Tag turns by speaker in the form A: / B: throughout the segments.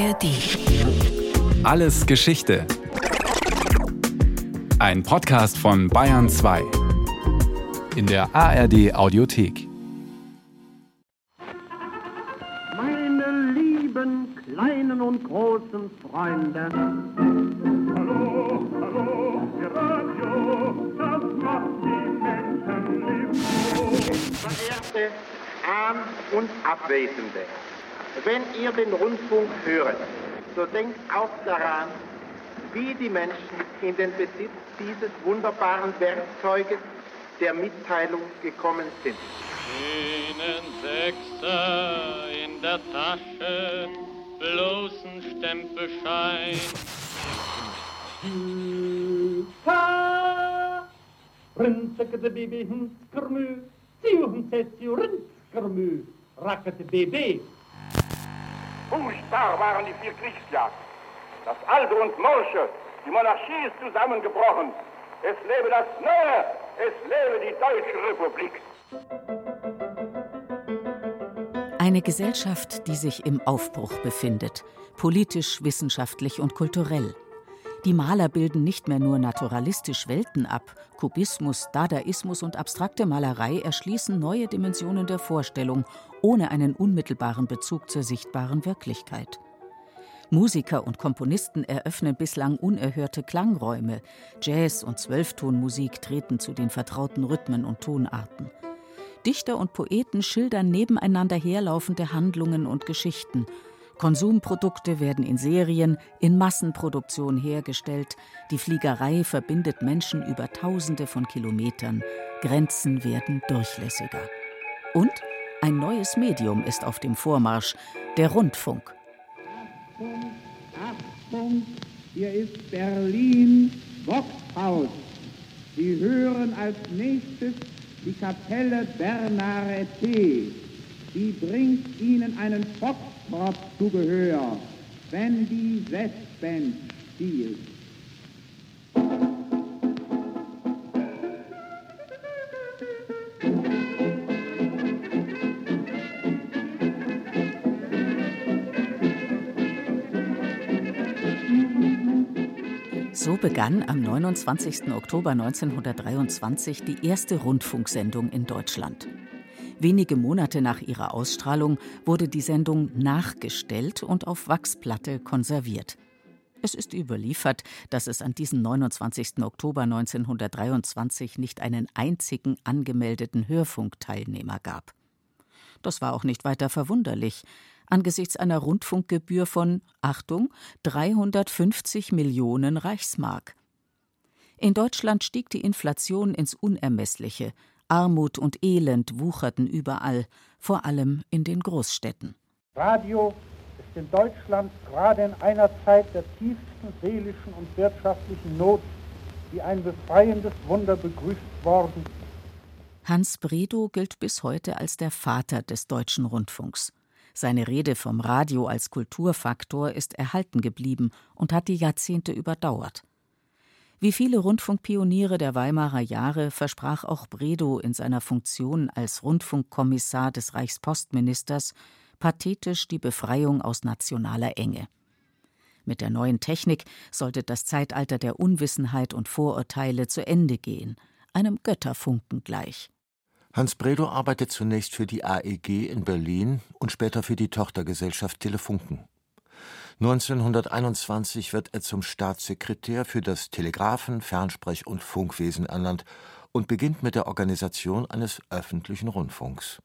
A: ARD.
B: Alles Geschichte. Ein Podcast von Bayern 2. In der ARD Audiothek.
C: Meine lieben kleinen und großen Freunde.
D: Hallo, hallo, ihr Radio, das macht die Menschen lieb.
C: Verehrte Ahn- und Abwesende, wenn ihr den Rundfunk hört, so denkt auch daran, wie die Menschen in den Besitz dieses wunderbaren Werkzeuges der Mitteilung gekommen sind.
E: Einen Sechser in der Tasche, bloßen Stempelschein.
C: Ha! Rinsekete Baby Hinskermü, Ziuhensesju Rinskermü, Rackete Baby.
D: Furchtbar waren die vier Kriegsjahre. Das Alte und Morsche, die Monarchie ist zusammengebrochen. Es lebe das Neue, es lebe die Deutsche Republik.
A: Eine Gesellschaft, die sich im Aufbruch befindet, politisch, wissenschaftlich und kulturell. Die Maler bilden nicht mehr nur naturalistisch Welten ab, Kubismus, Dadaismus und abstrakte Malerei erschließen neue Dimensionen der Vorstellung, ohne einen unmittelbaren Bezug zur sichtbaren Wirklichkeit. Musiker und Komponisten eröffnen bislang unerhörte Klangräume, Jazz und Zwölftonmusik treten zu den vertrauten Rhythmen und Tonarten. Dichter und Poeten schildern nebeneinander herlaufende Handlungen und Geschichten. Konsumprodukte werden in Serien, in Massenproduktion hergestellt. Die Fliegerei verbindet Menschen über Tausende von Kilometern. Grenzen werden durchlässiger. Und ein neues Medium ist auf dem Vormarsch, der Rundfunk.
C: Achtung, Achtung, hier ist Berlin, Boxhaus. Sie hören als nächstes die Kapelle Bernarete. Sie bringt Ihnen einen Foxtrot zu Gehör, wenn die Westband spielt.
A: So begann am 29. Oktober 1923 die erste Rundfunksendung in Deutschland. Wenige Monate nach ihrer Ausstrahlung wurde die Sendung nachgestellt und auf Wachsplatte konserviert. Es ist überliefert, dass es an diesem 29. Oktober 1923 nicht einen einzigen angemeldeten Hörfunkteilnehmer gab. Das war auch nicht weiter verwunderlich, angesichts einer Rundfunkgebühr von, Achtung, 350 Millionen Reichsmark. In Deutschland stieg die Inflation ins Unermessliche, Armut und Elend wucherten überall, vor allem in den Großstädten.
C: Radio ist in Deutschland gerade in einer Zeit der tiefsten seelischen und wirtschaftlichen Not wie ein befreiendes Wunder begrüßt worden.
A: Hans Bredow gilt bis heute als der Vater des deutschen Rundfunks. Seine Rede vom Radio als Kulturfaktor ist erhalten geblieben und hat die Jahrzehnte überdauert. Wie viele Rundfunkpioniere der Weimarer Jahre versprach auch Bredow in seiner Funktion als Rundfunkkommissar des Reichspostministers pathetisch die Befreiung aus nationaler Enge. Mit der neuen Technik sollte das Zeitalter der Unwissenheit und Vorurteile zu Ende gehen, einem Götterfunken gleich.
F: Hans Bredow arbeitet zunächst für die AEG in Berlin und später für die Tochtergesellschaft Telefunken. 1921 wird er zum Staatssekretär für das Telegraphen-, Fernsprech- und Funkwesen ernannt und beginnt mit der Organisation eines öffentlichen Rundfunks.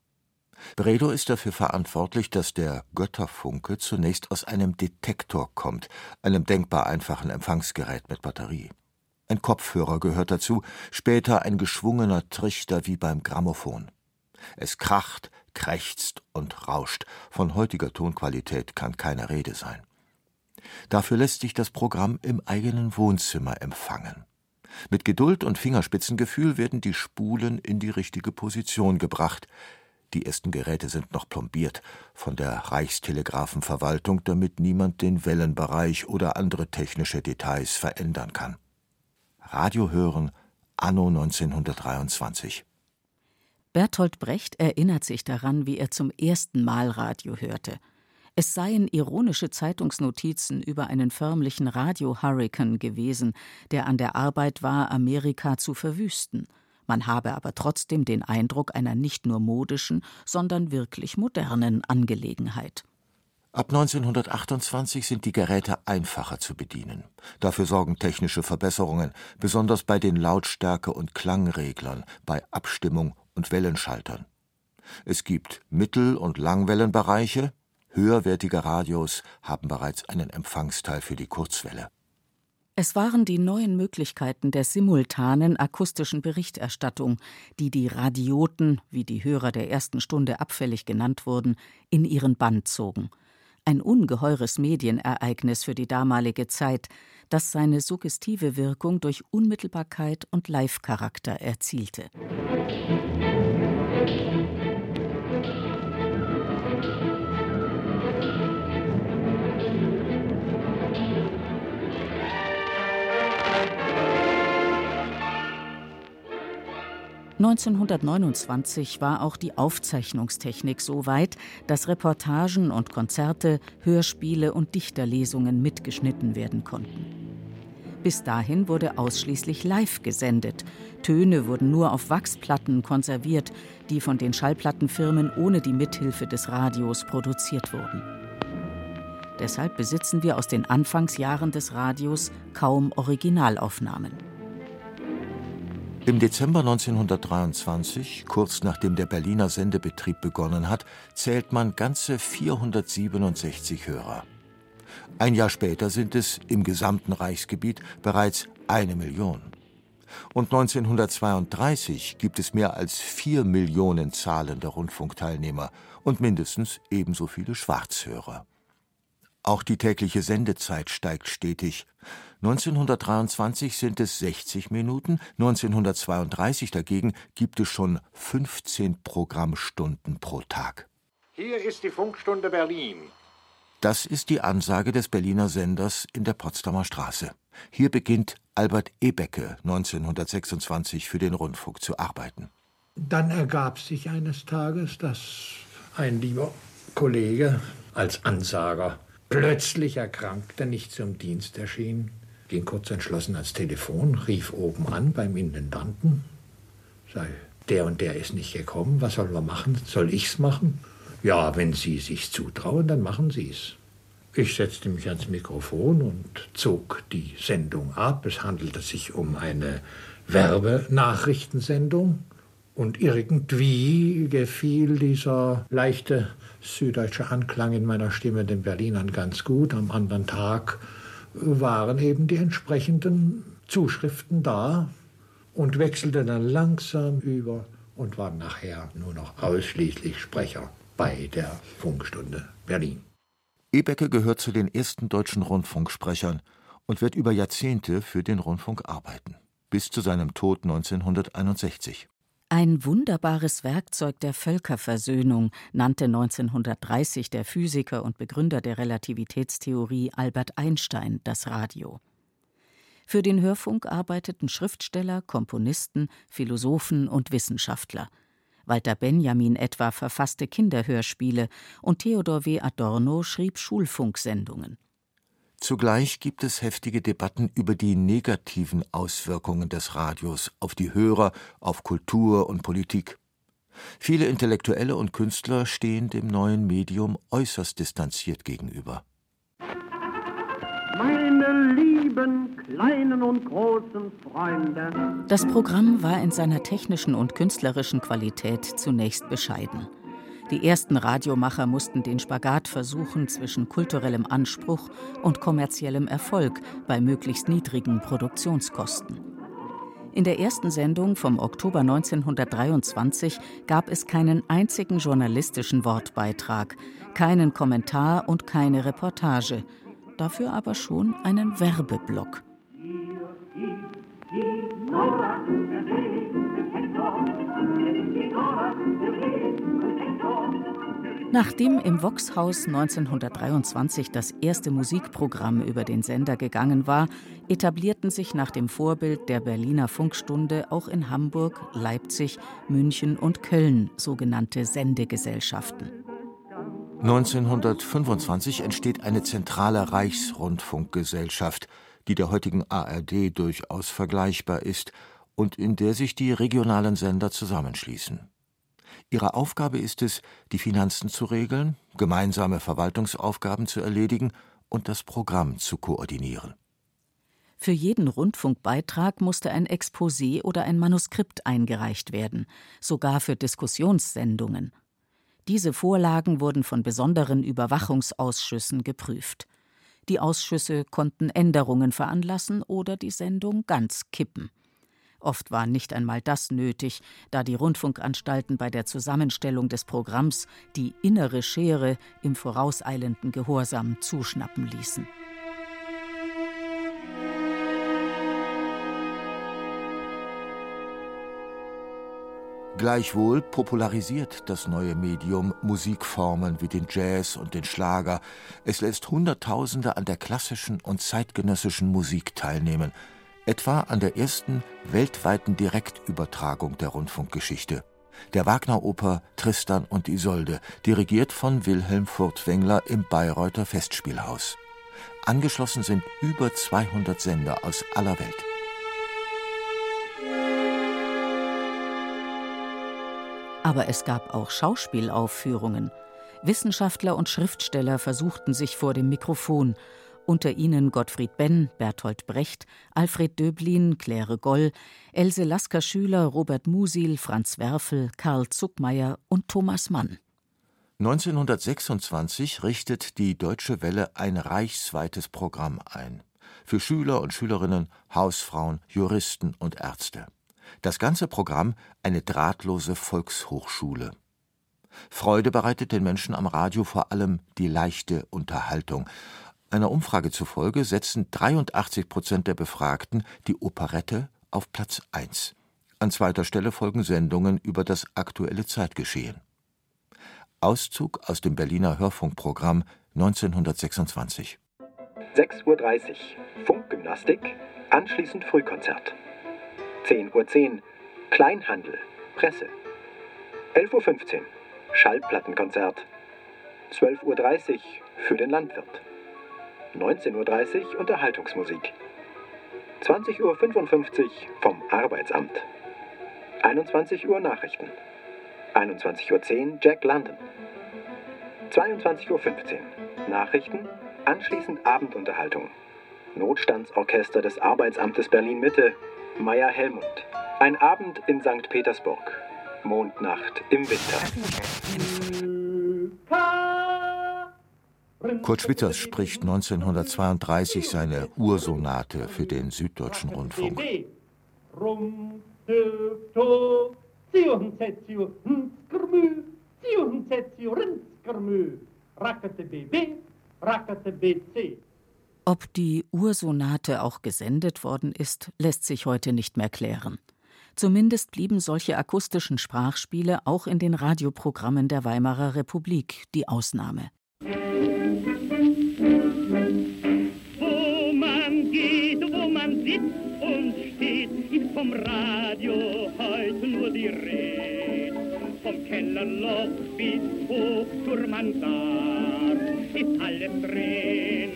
F: Bredow ist dafür verantwortlich, dass der Götterfunke zunächst aus einem Detektor kommt, einem denkbar einfachen Empfangsgerät mit Batterie. Ein Kopfhörer gehört dazu, später ein geschwungener Trichter wie beim Grammophon. Es kracht, krächzt und rauscht. Von heutiger Tonqualität kann keine Rede sein. Dafür lässt sich das Programm im eigenen Wohnzimmer empfangen. Mit Geduld und Fingerspitzengefühl werden die Spulen in die richtige Position gebracht. Die ersten Geräte sind noch plombiert von der Reichstelegraphenverwaltung, damit niemand den Wellenbereich oder andere technische Details verändern kann. Radio hören anno 1923.
A: Bertolt Brecht erinnert sich daran, wie er zum ersten Mal Radio hörte. Es seien ironische Zeitungsnotizen über einen förmlichen Radio-Hurrikan gewesen, der an der Arbeit war, Amerika zu verwüsten. Man habe aber trotzdem den Eindruck einer nicht nur modischen, sondern wirklich modernen Angelegenheit.
F: Ab 1928 sind die Geräte einfacher zu bedienen. Dafür sorgen technische Verbesserungen, besonders bei den Lautstärke- und Klangreglern, bei Abstimmung und Wellenschaltern. Es gibt Mittel- und Langwellenbereiche, höherwertige Radios haben bereits einen Empfangsteil für die Kurzwelle.
A: Es waren die neuen Möglichkeiten der simultanen akustischen Berichterstattung, die die Radioten, wie die Hörer der ersten Stunde abfällig genannt wurden, in ihren Bann zogen – ein ungeheures Medienereignis für die damalige Zeit, das seine suggestive Wirkung durch Unmittelbarkeit und Live-Charakter erzielte. 1929 war auch die Aufzeichnungstechnik so weit, dass Reportagen und Konzerte, Hörspiele und Dichterlesungen mitgeschnitten werden konnten. Bis dahin wurde ausschließlich live gesendet. Töne wurden nur auf Wachsplatten konserviert, die von den Schallplattenfirmen ohne die Mithilfe des Radios produziert wurden. Deshalb besitzen wir aus den Anfangsjahren des Radios kaum Originalaufnahmen.
F: Im Dezember 1923, kurz nachdem der Berliner Sendebetrieb begonnen hat, zählt man ganze 467 Hörer. Ein Jahr später sind es im gesamten Reichsgebiet bereits eine Million. Und 1932 gibt es mehr als vier Millionen zahlende Rundfunkteilnehmer und mindestens ebenso viele Schwarzhörer. Auch die tägliche Sendezeit steigt stetig. 1923 sind es 60 Minuten, 1932 dagegen gibt es schon 15 Programmstunden pro Tag.
C: Hier ist die Funkstunde Berlin.
F: Das ist die Ansage des Berliner Senders in der Potsdamer Straße. Hier beginnt Albert Ebecke 1926 für den Rundfunk zu arbeiten.
G: Dann ergab sich eines Tages, dass ein lieber Kollege als Ansager plötzlich erkrankte, nicht zum Dienst erschien, ging kurz entschlossen ans Telefon, rief oben an beim Intendanten, sei, der und der ist nicht gekommen, was sollen wir machen? Soll ich's machen? Ja, wenn Sie sich zutrauen, dann machen Sie's. Ich setzte mich ans Mikrofon und zog die Sendung ab. Es handelte sich um eine Werbenachrichtensendung. Und irgendwie gefiel dieser leichte süddeutsche Anklang in meiner Stimme den Berlinern ganz gut. Am anderen Tag waren eben die entsprechenden Zuschriften da und wechselte dann langsam über und war nachher nur noch ausschließlich Sprecher bei der Funkstunde Berlin.
F: Ebecke gehört zu den ersten deutschen Rundfunksprechern und wird über Jahrzehnte für den Rundfunk arbeiten, bis zu seinem Tod 1961.
A: Ein wunderbares Werkzeug der Völkerversöhnung nannte 1930 der Physiker und Begründer der Relativitätstheorie Albert Einstein das Radio. Für den Hörfunk arbeiteten Schriftsteller, Komponisten, Philosophen und Wissenschaftler. Walter Benjamin etwa verfasste Kinderhörspiele und Theodor W. Adorno schrieb Schulfunksendungen.
F: Zugleich gibt es heftige Debatten über die negativen Auswirkungen des Radios auf die Hörer, auf Kultur und Politik. Viele Intellektuelle und Künstler stehen dem neuen Medium äußerst distanziert gegenüber.
H: Meine lieben kleinen und großen Freunde.
A: Das Programm war in seiner technischen und künstlerischen Qualität zunächst bescheiden. Die ersten Radiomacher mussten den Spagat versuchen zwischen kulturellem Anspruch und kommerziellem Erfolg bei möglichst niedrigen Produktionskosten. In der ersten Sendung vom Oktober 1923 gab es keinen einzigen journalistischen Wortbeitrag, keinen Kommentar und keine Reportage, dafür aber schon einen Werbeblock. Hier ist die Nora, Nachdem im Voxhaus 1923 das erste Musikprogramm über den Sender gegangen war, etablierten sich nach dem Vorbild der Berliner Funkstunde auch in Hamburg, Leipzig, München und Köln sogenannte Sendegesellschaften.
F: 1925 entsteht eine zentrale Reichsrundfunkgesellschaft, die der heutigen ARD durchaus vergleichbar ist und in der sich die regionalen Sender zusammenschließen. Ihre Aufgabe ist es, die Finanzen zu regeln, gemeinsame Verwaltungsaufgaben zu erledigen und das Programm zu koordinieren.
A: Für jeden Rundfunkbeitrag musste ein Exposé oder ein Manuskript eingereicht werden, sogar für Diskussionssendungen. Diese Vorlagen wurden von besonderen Überwachungsausschüssen geprüft. Die Ausschüsse konnten Änderungen veranlassen oder die Sendung ganz kippen. Oft war nicht einmal das nötig, da die Rundfunkanstalten bei der Zusammenstellung des Programms die innere Schere im vorauseilenden Gehorsam zuschnappen ließen.
F: Gleichwohl popularisiert das neue Medium Musikformen wie den Jazz und den Schlager. Es lässt Hunderttausende an der klassischen und zeitgenössischen Musik teilnehmen, etwa an der ersten weltweiten Direktübertragung der Rundfunkgeschichte, der Wagner-Oper Tristan und Isolde, dirigiert von Wilhelm Furtwängler im Bayreuther Festspielhaus. Angeschlossen sind über 200 Sender aus aller Welt.
A: Aber es gab auch Schauspielaufführungen. Wissenschaftler und Schriftsteller versuchten sich vor dem Mikrofon, unter ihnen Gottfried Benn, Bertolt Brecht, Alfred Döblin, Claire Goll, Else Lasker-Schüler, Robert Musil, Franz Werfel, Karl Zuckmeier und Thomas Mann.
F: 1926 richtet die Deutsche Welle ein reichsweites Programm ein. Für Schüler und Schülerinnen, Hausfrauen, Juristen und Ärzte. Das ganze Programm eine drahtlose Volkshochschule. Freude bereitet den Menschen am Radio vor allem die leichte Unterhaltung. Einer Umfrage zufolge setzen 83 Prozent der Befragten die Operette auf Platz 1. An zweiter Stelle folgen Sendungen über das aktuelle Zeitgeschehen. Auszug aus dem Berliner Hörfunkprogramm 1926.
I: 6.30 Uhr Funkgymnastik, anschließend Frühkonzert. 10.10 Uhr Kleinhandel, Presse. 11.15 Uhr Schallplattenkonzert. 12.30 Uhr für den Landwirt. 19.30 Uhr Unterhaltungsmusik. 20.55 Uhr vom Arbeitsamt. 21 Uhr Nachrichten. 21.10 Uhr Jack London. 22.15 Uhr Nachrichten, anschließend Abendunterhaltung. Notstandsorchester des Arbeitsamtes Berlin Mitte Meier Helmut. Ein Abend in St. Petersburg. Mondnacht im Winter.
F: Kurt Schwitters spricht 1932 seine Ursonate für den Süddeutschen Rundfunk.
A: Ob die Ursonate auch gesendet worden ist, lässt sich heute nicht mehr klären. Zumindest blieben solche akustischen Sprachspiele auch in den Radioprogrammen der Weimarer Republik die Ausnahme.
J: Vom Kellerloch bis hoch zur Mansard ist alles drin.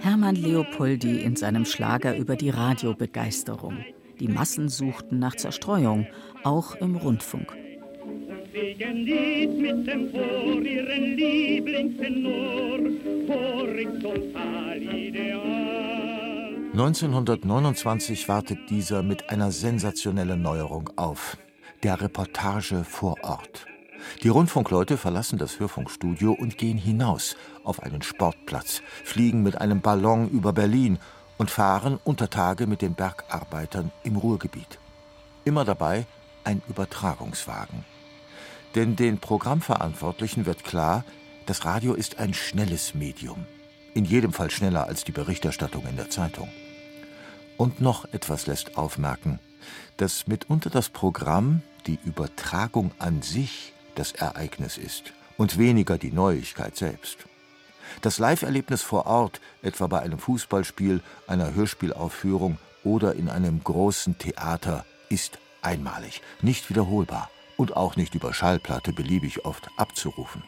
A: Hermann Leopoldi in seinem Schlager über die Radiobegeisterung. Die Massen suchten nach Zerstreuung, auch im Rundfunk. Singen Lied mit dem Chor ihren Lieblingstenor,
F: horizontal ideal. 1929 wartet dieser mit einer sensationellen Neuerung auf. Der Reportage vor Ort. Die Rundfunkleute verlassen das Hörfunkstudio und gehen hinaus auf einen Sportplatz, fliegen mit einem Ballon über Berlin und fahren unter Tage mit den Bergarbeitern im Ruhrgebiet. Immer dabei ein Übertragungswagen. Denn den Programmverantwortlichen wird klar, das Radio ist ein schnelles Medium. In jedem Fall schneller als die Berichterstattung in der Zeitung. Und noch etwas lässt aufmerken, dass mitunter das Programm, die Übertragung an sich, das Ereignis ist und weniger die Neuigkeit selbst. Das Live-Erlebnis vor Ort, etwa bei einem Fußballspiel, einer Hörspielaufführung oder in einem großen Theater, ist einmalig, nicht wiederholbar und auch nicht über Schallplatte beliebig oft abzurufen.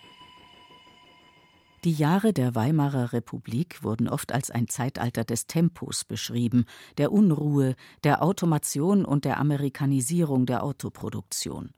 A: Die Jahre der Weimarer Republik wurden oft als ein Zeitalter des Tempos beschrieben, der Unruhe, der Automation und der Amerikanisierung der Autoproduktion.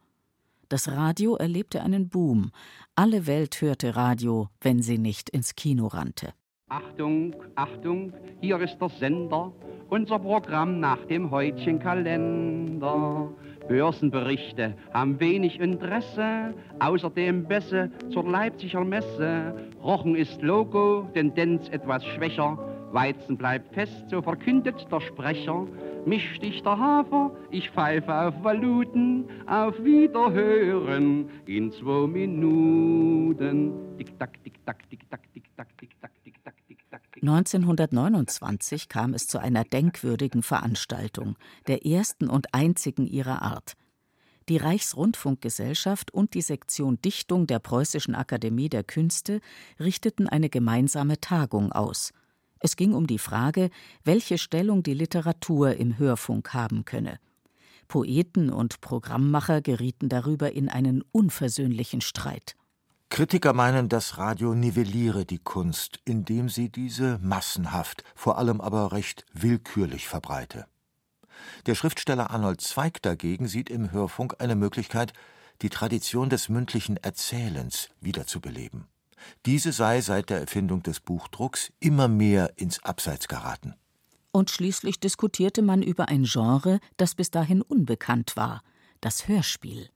A: Das Radio erlebte einen Boom. Alle Welt hörte Radio, wenn sie nicht ins Kino rannte.
K: Achtung, Achtung, hier ist der Sender, unser Programm nach dem heutigen Kalender. Börsenberichte haben wenig Interesse, außerdem Bässe zur Leipziger Messe. Rochen ist Logo, Tendenz etwas schwächer, Weizen bleibt fest, so verkündet der Sprecher. Mich sticht der Hafer, ich pfeife auf Valuten, auf Wiederhören in zwei Minuten. Tick-Tack, Tick-Tack, Tick-Tack, Tick-Tack, Tick-Tack, Tick-Tack, Tick-Tack.
A: 1929 kam es zu einer denkwürdigen Veranstaltung, der ersten und einzigen ihrer Art. Die Reichsrundfunkgesellschaft und die Sektion Dichtung der Preußischen Akademie der Künste richteten eine gemeinsame Tagung aus. Es ging um die Frage, welche Stellung die Literatur im Hörfunk haben könne. Poeten und Programmmacher gerieten darüber in einen unversöhnlichen Streit.
F: Kritiker meinen, das Radio nivelliere die Kunst, indem sie diese massenhaft, vor allem aber recht willkürlich verbreite. Der Schriftsteller Arnold Zweig dagegen sieht im Hörfunk eine Möglichkeit, die Tradition des mündlichen Erzählens wiederzubeleben. Diese sei seit der Erfindung des Buchdrucks immer mehr ins Abseits geraten.
A: Und schließlich diskutierte man über ein Genre, das bis dahin unbekannt war, das Hörspiel.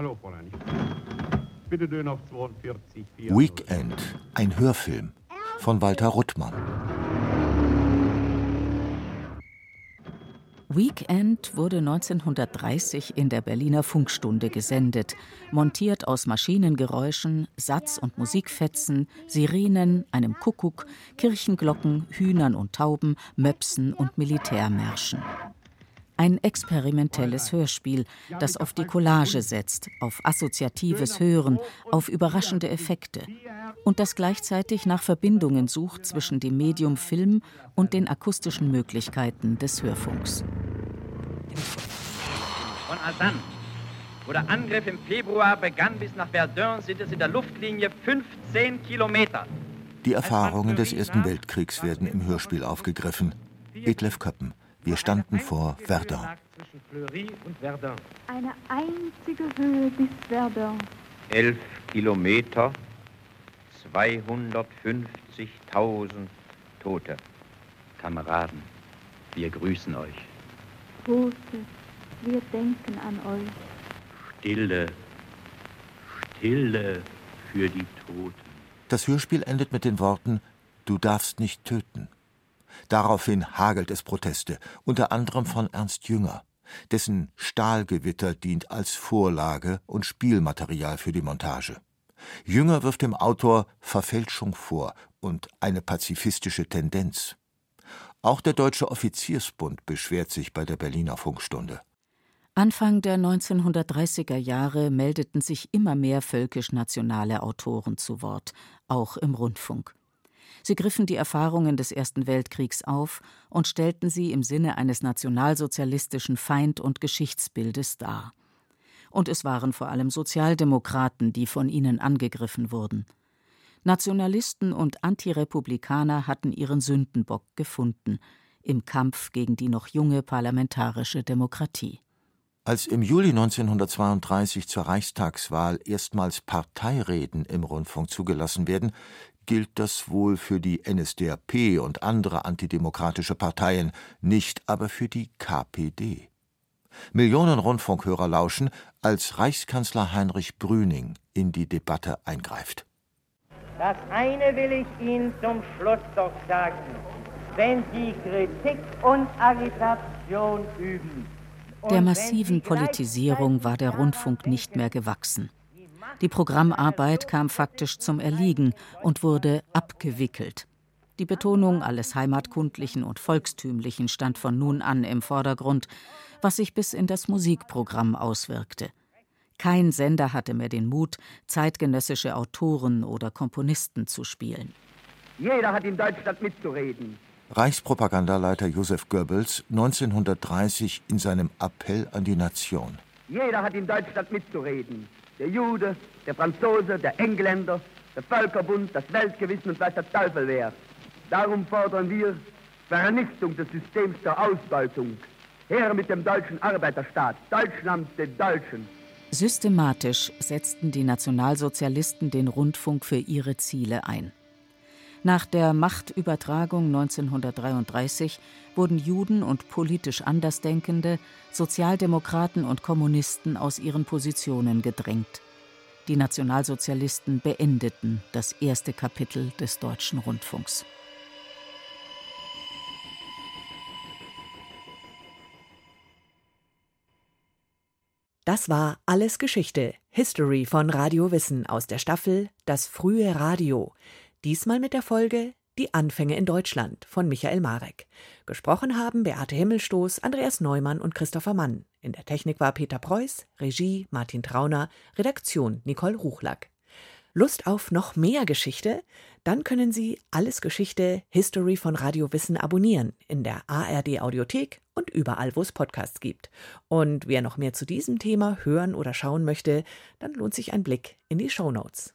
L: Hallo, Fräulein. Bitte Döner auf 42.
F: Weekend, ein Hörfilm von Walter Ruttmann.
A: Weekend wurde 1930 in der Berliner Funkstunde gesendet, montiert aus Maschinengeräuschen, Satz- und Musikfetzen, Sirenen, einem Kuckuck, Kirchenglocken, Hühnern und Tauben, Möpsen und Militärmärschen. Ein experimentelles Hörspiel, das auf die Collage setzt, auf assoziatives Hören, auf überraschende Effekte und das gleichzeitig nach Verbindungen sucht zwischen dem Medium Film und den akustischen Möglichkeiten des Hörfunks.
M: Von Asan, wo der Angriff im Februar begann bis nach Verdun, sind es in der Luftlinie 15 Kilometer.
F: Die Erfahrungen des Ersten Weltkriegs werden im Hörspiel aufgegriffen. Detlef Köppen. Wir standen vor Verdun.
N: Eine einzige Höhe bis Verdun.
M: Elf Kilometer, 250.000 Tote. Kameraden, wir grüßen euch.
N: Tote, wir denken an euch.
M: Stille, Stille für die Toten.
F: Das Hörspiel endet mit den Worten Du darfst nicht töten. Daraufhin hagelt es Proteste, unter anderem von Ernst Jünger. Dessen Stahlgewitter dient als Vorlage und Spielmaterial für die Montage. Jünger wirft dem Autor Verfälschung vor und eine pazifistische Tendenz. Auch der Deutsche Offiziersbund beschwert sich bei der Berliner Funkstunde.
A: Anfang der 1930er Jahre meldeten sich immer mehr völkisch-nationale Autoren zu Wort, auch im Rundfunk. Sie griffen die Erfahrungen des Ersten Weltkriegs auf und stellten sie im Sinne eines nationalsozialistischen Feind- und Geschichtsbildes dar. Und es waren vor allem Sozialdemokraten, die von ihnen angegriffen wurden. Nationalisten und Antirepublikaner hatten ihren Sündenbock gefunden im Kampf gegen die noch junge parlamentarische Demokratie.
F: Als im Juli 1932 zur Reichstagswahl erstmals Parteireden im Rundfunk zugelassen werden, gilt das wohl für die NSDAP und andere antidemokratische Parteien, nicht aber für die KPD. Millionen Rundfunkhörer lauschen, als Reichskanzler Heinrich Brüning in die Debatte eingreift.
O: Das eine will ich Ihnen zum Schluss doch sagen. Wenn Sie Kritik und Agitation üben.
A: Der massiven Politisierung war der Rundfunk nicht mehr gewachsen. Die Programmarbeit kam faktisch zum Erliegen und wurde abgewickelt. Die Betonung alles Heimatkundlichen und Volkstümlichen stand von nun an im Vordergrund, was sich bis in das Musikprogramm auswirkte. Kein Sender hatte mehr den Mut, zeitgenössische Autoren oder Komponisten zu spielen.
P: Jeder hat in Deutschland mitzureden.
F: Reichspropagandaleiter Josef Goebbels 1930 in seinem Appell an die Nation.
P: Jeder hat in Deutschland mitzureden. Der Jude, der Franzose, der Engländer, der Völkerbund, das Weltgewissen und weiß der Teufel wer. Darum fordern wir Vernichtung des Systems der Ausbeutung. Her mit dem deutschen Arbeiterstaat, Deutschland den Deutschen.
A: Systematisch setzten die Nationalsozialisten den Rundfunk für ihre Ziele ein. Nach der Machtübertragung 1933 wurden Juden und politisch Andersdenkende, Sozialdemokraten und Kommunisten aus ihren Positionen gedrängt. Die Nationalsozialisten beendeten das erste Kapitel des deutschen Rundfunks.
Q: Das war Alles Geschichte, History von Radio Wissen aus der Staffel Das frühe Radio. Diesmal mit der Folge Die Anfänge in Deutschland von Michael Marek. Gesprochen haben Beate Himmelstoß, Andreas Neumann und Christopher Mann. In der Technik war Peter Preuß, Regie Martin Trauner, Redaktion Nicole Ruchlack. Lust auf noch mehr Geschichte? Dann können Sie Alles Geschichte History von Radio Wissen abonnieren in der ARD Audiothek und überall, wo es Podcasts gibt. Und wer noch mehr zu diesem Thema hören oder schauen möchte, dann lohnt sich ein Blick in die Show Notes.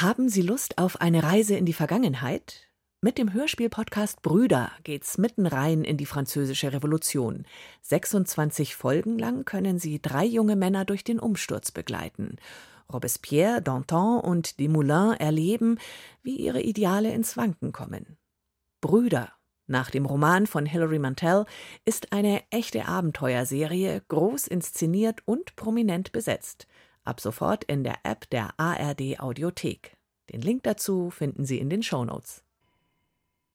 Q: Haben Sie Lust auf eine Reise in die Vergangenheit? Mit dem Hörspiel-Podcast Brüder geht's mitten rein in die französische Revolution. 26 Folgen lang können Sie drei junge Männer durch den Umsturz begleiten. Robespierre, Danton und Desmoulins erleben, wie ihre Ideale ins Wanken kommen. Brüder, nach dem Roman von Hilary Mantel, ist eine echte Abenteuerserie, groß inszeniert und prominent besetzt ab sofort in der App der ARD Audiothek. Den Link dazu finden Sie in den Show Notes.